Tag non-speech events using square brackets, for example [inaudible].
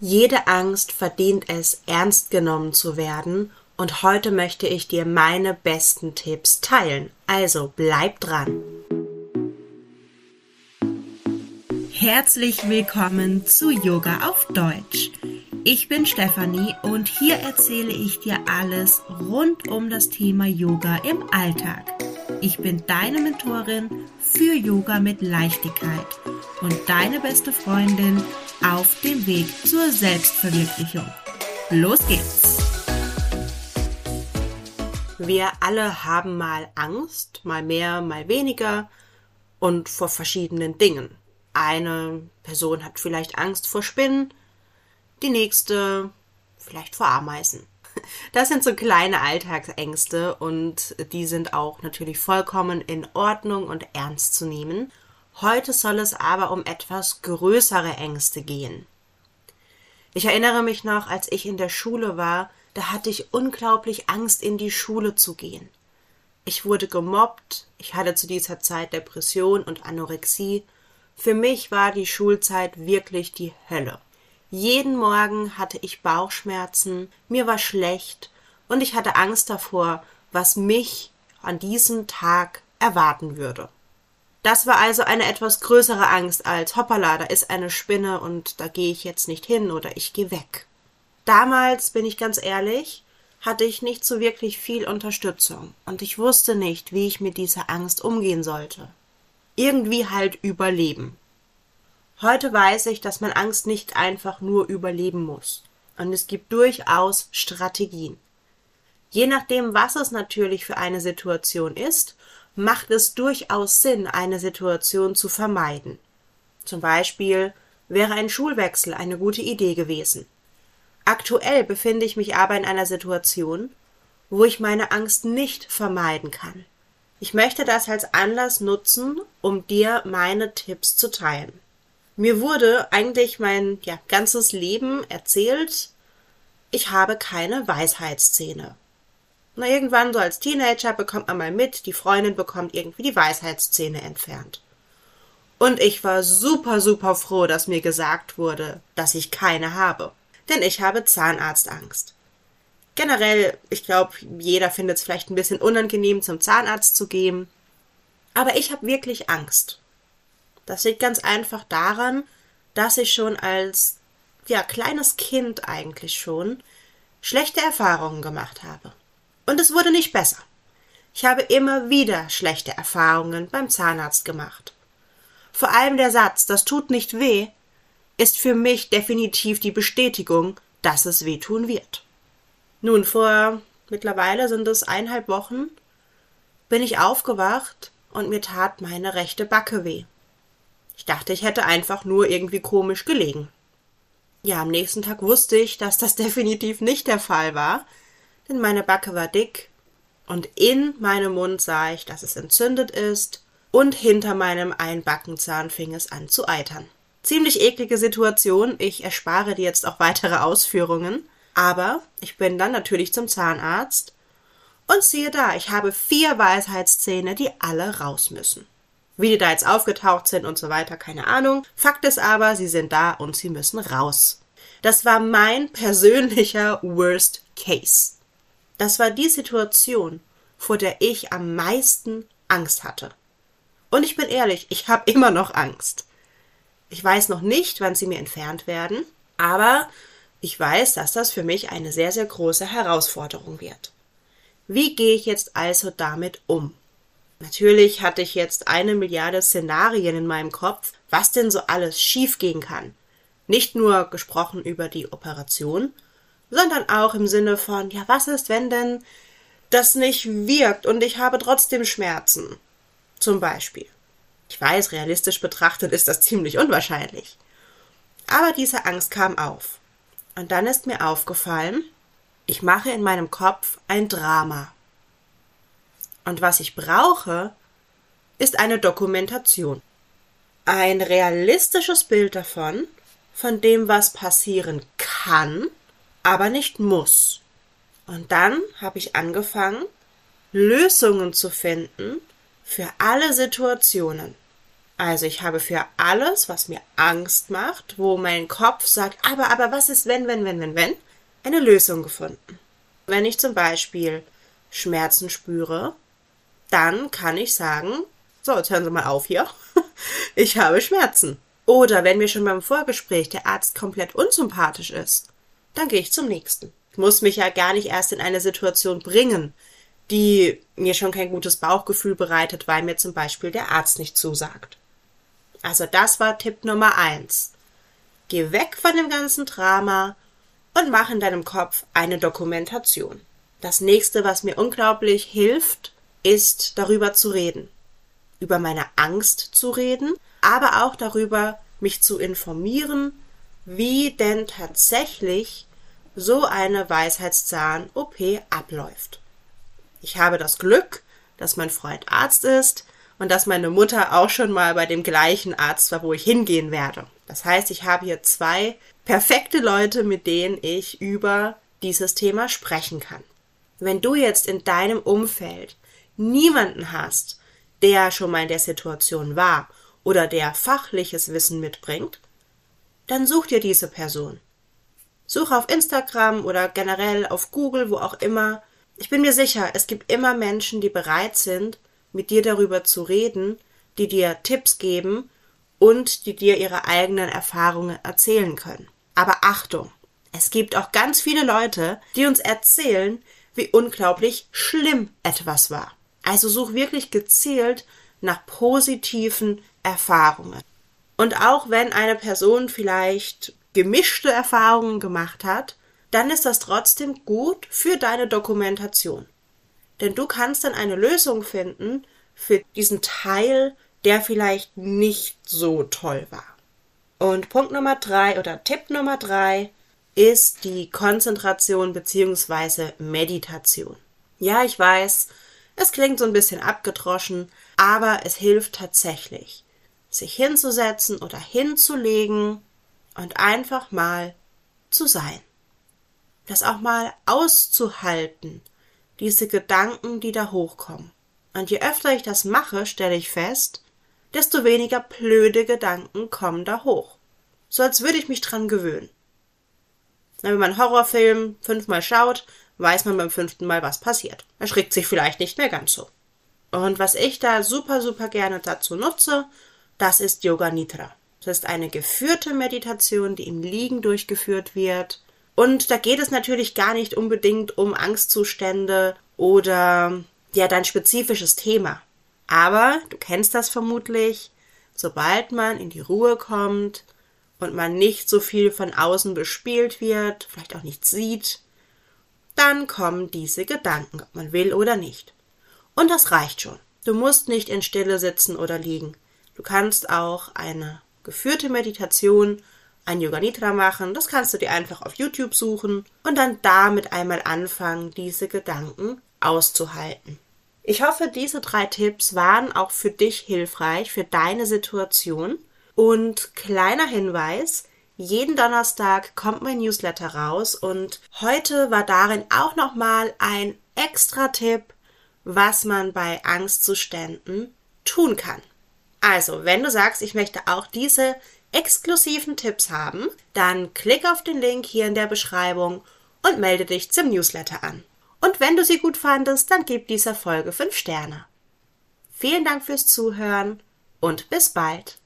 Jede Angst verdient es, ernst genommen zu werden, und heute möchte ich dir meine besten Tipps teilen. Also bleib dran. Herzlich willkommen zu Yoga auf Deutsch. Ich bin Stefanie und hier erzähle ich dir alles rund um das Thema Yoga im Alltag. Ich bin deine Mentorin für Yoga mit Leichtigkeit und deine beste Freundin auf dem Weg zur Selbstverwirklichung. Los geht's! Wir alle haben mal Angst, mal mehr, mal weniger und vor verschiedenen Dingen. Eine Person hat vielleicht Angst vor Spinnen, die nächste vielleicht vor Ameisen. [laughs] Das sind so kleine Alltagsängste und die sind auch natürlich vollkommen in Ordnung und ernst zu nehmen. Heute soll es aber um etwas größere Ängste gehen. Ich erinnere mich noch, als ich in der Schule war, da hatte ich unglaublich Angst, in die Schule zu gehen. Ich wurde gemobbt, ich hatte zu dieser Zeit Depression und Anorexie. Für mich war die Schulzeit wirklich die Hölle. Jeden Morgen hatte ich Bauchschmerzen, mir war schlecht und ich hatte Angst davor, was mich an diesem Tag erwarten würde. Das war also eine etwas größere Angst als hoppala, da ist eine Spinne und da gehe ich jetzt nicht hin oder ich gehe weg. Damals, bin ich ganz ehrlich, hatte ich nicht so wirklich viel Unterstützung und ich wusste nicht, wie ich mit dieser Angst umgehen sollte. Irgendwie halt überleben. Heute weiß ich, dass man Angst nicht einfach nur überleben muss. Und es gibt durchaus Strategien. Je nachdem, was es natürlich für eine Situation ist, macht es durchaus Sinn, eine Situation zu vermeiden. Zum Beispiel wäre ein Schulwechsel eine gute Idee gewesen. Aktuell befinde ich mich aber in einer Situation, wo ich meine Angst nicht vermeiden kann. Ich möchte das als Anlass nutzen, um dir meine Tipps zu teilen. Mir wurde eigentlich mein ja, ganzes Leben erzählt, ich habe keine Weisheitszähne. Na, irgendwann so als Teenager bekommt man mal mit, die Freundin bekommt irgendwie die Weisheitszähne entfernt. Und ich war super, super froh, dass mir gesagt wurde, dass ich keine habe. Denn ich habe Zahnarztangst. Generell, ich glaube, jeder findet es vielleicht ein bisschen unangenehm, zum Zahnarzt zu gehen. Aber ich habe wirklich Angst. Das liegt ganz einfach daran, dass ich schon als ja, kleines Kind eigentlich schon schlechte Erfahrungen gemacht habe. Und es wurde nicht besser. Ich habe immer wieder schlechte Erfahrungen beim Zahnarzt gemacht. Vor allem der Satz, das tut nicht weh, ist für mich definitiv die Bestätigung, dass es wehtun wird. Nun, vor mittlerweile sind es eineinhalb Wochen, bin ich aufgewacht und mir tat meine rechte Backe weh. Ich dachte, ich hätte einfach nur irgendwie komisch gelegen. Ja, am nächsten Tag wusste ich, dass das [laughs] definitiv nicht der Fall war, denn meine Backe war dick und in meinem Mund sah ich, dass es entzündet ist und hinter meinem Einbackenzahn fing es an zu eitern. Ziemlich eklige Situation, ich erspare dir jetzt auch weitere Ausführungen, aber ich bin dann natürlich zum Zahnarzt und siehe da, ich habe vier Weisheitszähne, die alle raus müssen. Wie die da jetzt aufgetaucht sind und so weiter, keine Ahnung. Fakt ist aber, sie sind da und sie müssen raus. Das war mein persönlicher Worst Case. Das war die Situation, vor der ich am meisten Angst hatte. Und ich bin ehrlich, ich habe [laughs] immer noch Angst. Ich weiß noch nicht, wann sie mir entfernt werden, aber ich weiß, dass das für mich eine sehr, sehr große Herausforderung wird. Wie gehe ich jetzt also damit um? Natürlich hatte ich jetzt eine Milliarde Szenarien in meinem Kopf, was denn so alles schiefgehen kann. Nicht nur gesprochen über die Operation, sondern auch im Sinne von, ja, was ist, wenn denn das nicht wirkt und ich habe trotzdem Schmerzen? Zum Beispiel. Ich weiß, realistisch betrachtet ist das ziemlich unwahrscheinlich. Aber diese Angst kam auf. Und dann ist mir aufgefallen, ich mache in meinem Kopf ein Drama. Und was ich brauche, ist eine Dokumentation. Ein realistisches Bild davon, von dem, was passieren kann, aber nicht muss. Und dann habe ich angefangen, Lösungen zu finden für alle Situationen. Also ich habe für alles, was mir Angst macht, wo mein Kopf sagt, aber, aber was ist wenn, wenn, wenn, wenn, wenn, eine Lösung gefunden. Wenn ich zum Beispiel Schmerzen spüre, dann kann ich sagen, so, jetzt hören Sie mal auf hier, [laughs] ich habe Schmerzen. Oder wenn mir schon beim Vorgespräch der Arzt komplett unsympathisch ist, dann gehe ich zum nächsten. Ich muss mich ja gar nicht erst in eine Situation bringen, die mir schon kein gutes Bauchgefühl bereitet, weil mir zum Beispiel der Arzt nicht zusagt. Also das war Tipp Nummer eins. Geh weg von dem ganzen Drama und mach in deinem Kopf eine Dokumentation. Das nächste, was mir unglaublich hilft, ist darüber zu reden. Über meine Angst zu reden, aber auch darüber, mich zu informieren, wie denn tatsächlich so eine Weisheitszahn-OP abläuft. Ich habe das Glück, dass mein Freund Arzt ist und dass meine Mutter auch schon mal bei dem gleichen Arzt war, wo ich hingehen werde. Das heißt, ich habe hier zwei perfekte Leute, mit denen ich über dieses Thema sprechen kann. Wenn du jetzt in deinem Umfeld niemanden hast, der schon mal in der Situation war oder der fachliches Wissen mitbringt, dann such dir diese Person. Such auf Instagram oder generell auf Google, wo auch immer. Ich bin mir sicher, es gibt immer Menschen, die bereit sind, mit dir darüber zu reden, die dir Tipps geben und die dir ihre eigenen Erfahrungen erzählen können. Aber Achtung, es gibt auch ganz viele Leute, die uns erzählen, wie unglaublich schlimm etwas war. Also such wirklich gezielt nach positiven Erfahrungen. Und auch wenn eine Person vielleicht gemischte Erfahrungen gemacht hat, dann ist das trotzdem gut für deine Dokumentation. Denn du kannst dann eine Lösung finden für diesen Teil, der vielleicht nicht so toll war. Und Punkt Nummer drei oder Tipp Nummer drei ist die Konzentration beziehungsweise Meditation. Ja, ich weiß, es klingt so ein bisschen abgedroschen, aber es hilft tatsächlich, sich hinzusetzen oder hinzulegen und einfach mal zu sein. Das auch mal auszuhalten, diese Gedanken, die da hochkommen. Und je öfter ich das mache, stelle ich fest, desto weniger blöde Gedanken kommen da hoch. So als würde ich mich dran gewöhnen. Wenn man einen Horrorfilm fünfmal schaut, weiß man beim fünften Mal, was passiert. Erschrickt sich vielleicht nicht mehr ganz so. Und was ich da super, super gerne dazu nutze, das ist Yoga Nidra. Das ist eine geführte Meditation, die im Liegen durchgeführt wird und da geht es natürlich gar nicht unbedingt um Angstzustände oder ja dein spezifisches Thema. Aber du kennst das vermutlich, sobald man in die Ruhe kommt und man nicht so viel von außen bespielt wird, vielleicht auch nichts sieht, dann kommen diese Gedanken, ob man will oder nicht. Und das reicht schon. Du musst nicht in Stille sitzen oder liegen. Du kannst auch eine geführte Meditation ein Yoga Nidra machen. Das kannst du dir einfach auf YouTube suchen und dann damit einmal anfangen, diese Gedanken auszuhalten. Ich hoffe, diese drei Tipps waren auch für dich hilfreich, für deine Situation. Und kleiner Hinweis, jeden Donnerstag kommt mein Newsletter raus und heute war darin auch nochmal ein extra Tipp, was man bei Angstzuständen tun kann. Also, wenn du sagst, ich möchte auch diese exklusiven Tipps haben, dann klick auf den Link hier in der Beschreibung und melde dich zum Newsletter an. Und wenn du sie gut fandest, dann gib dieser Folge 5 Sterne. Vielen Dank fürs Zuhören und bis bald.